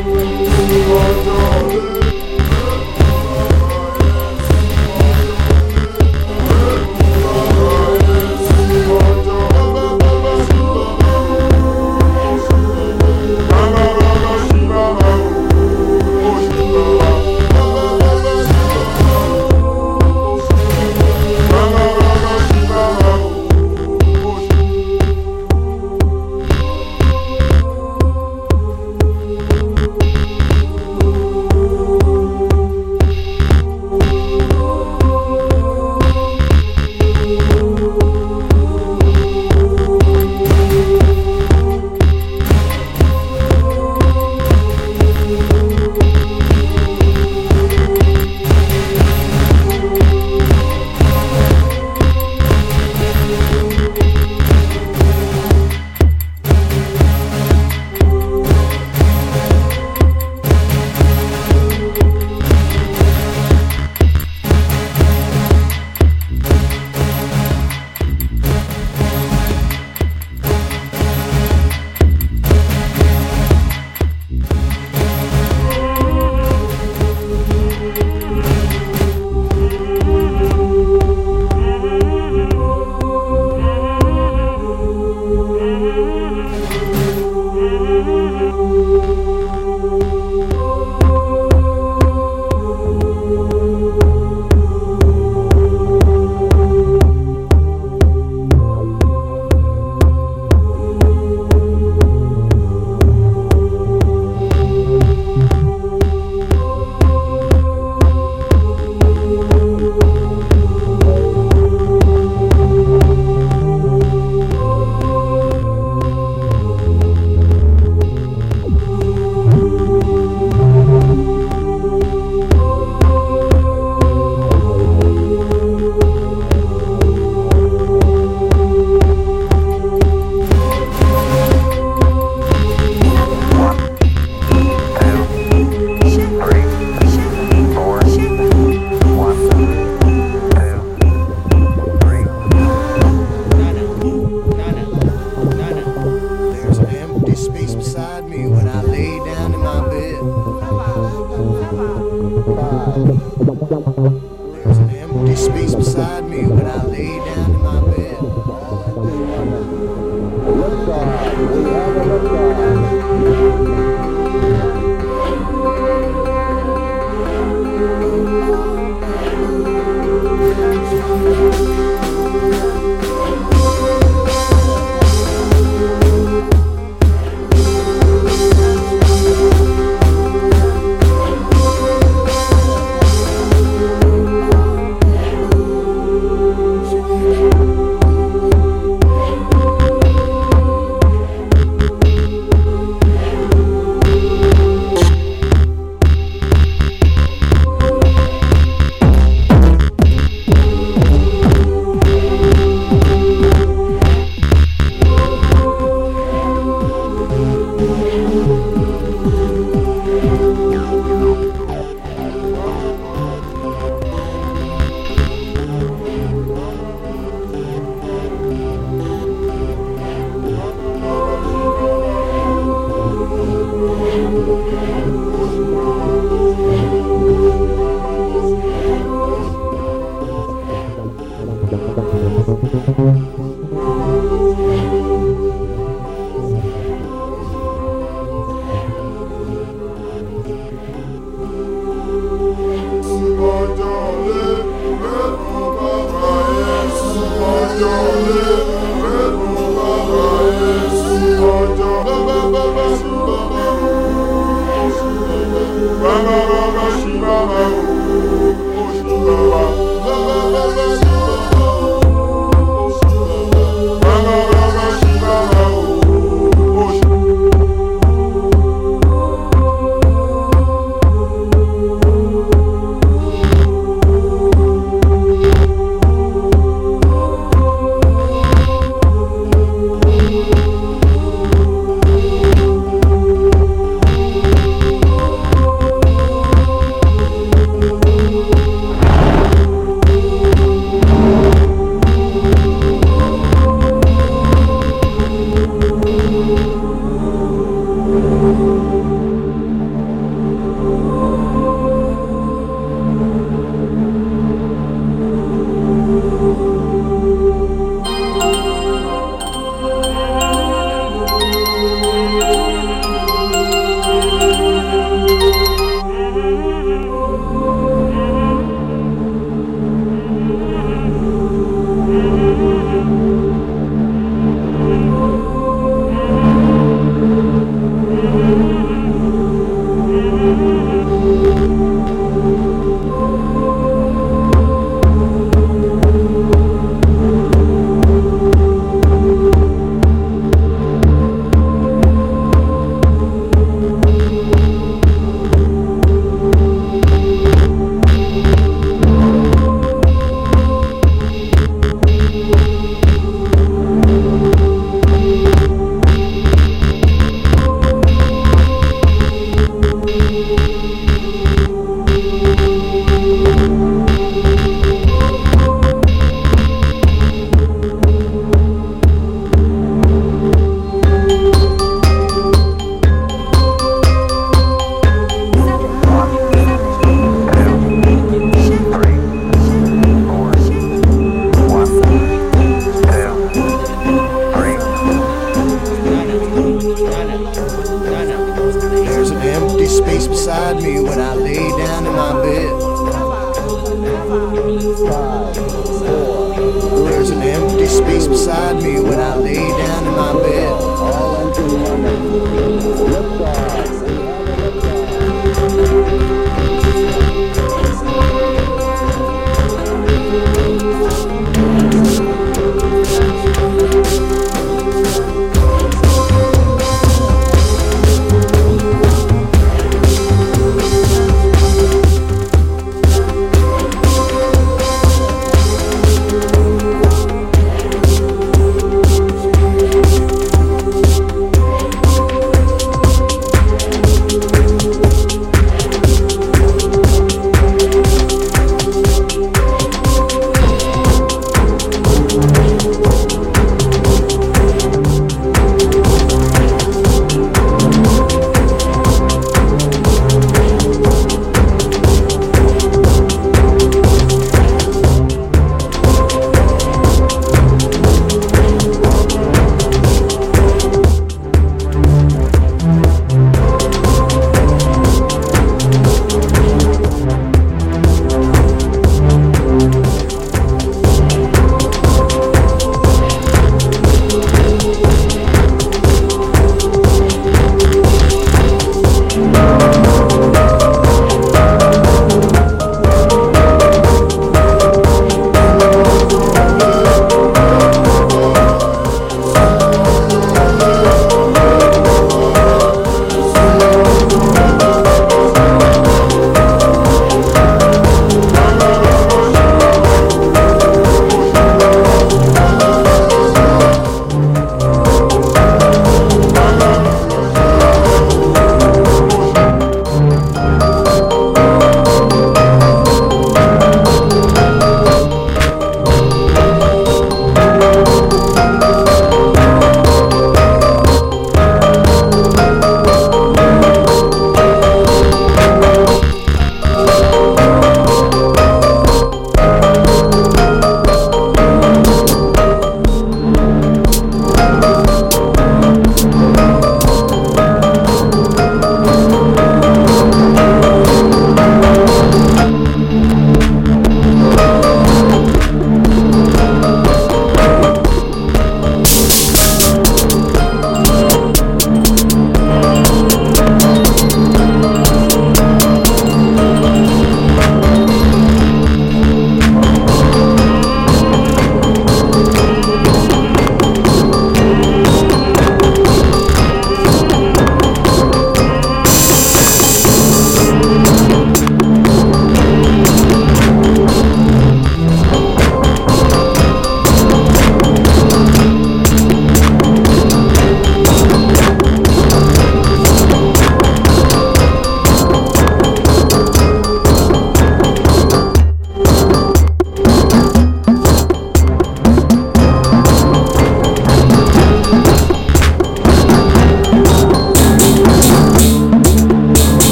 Oh,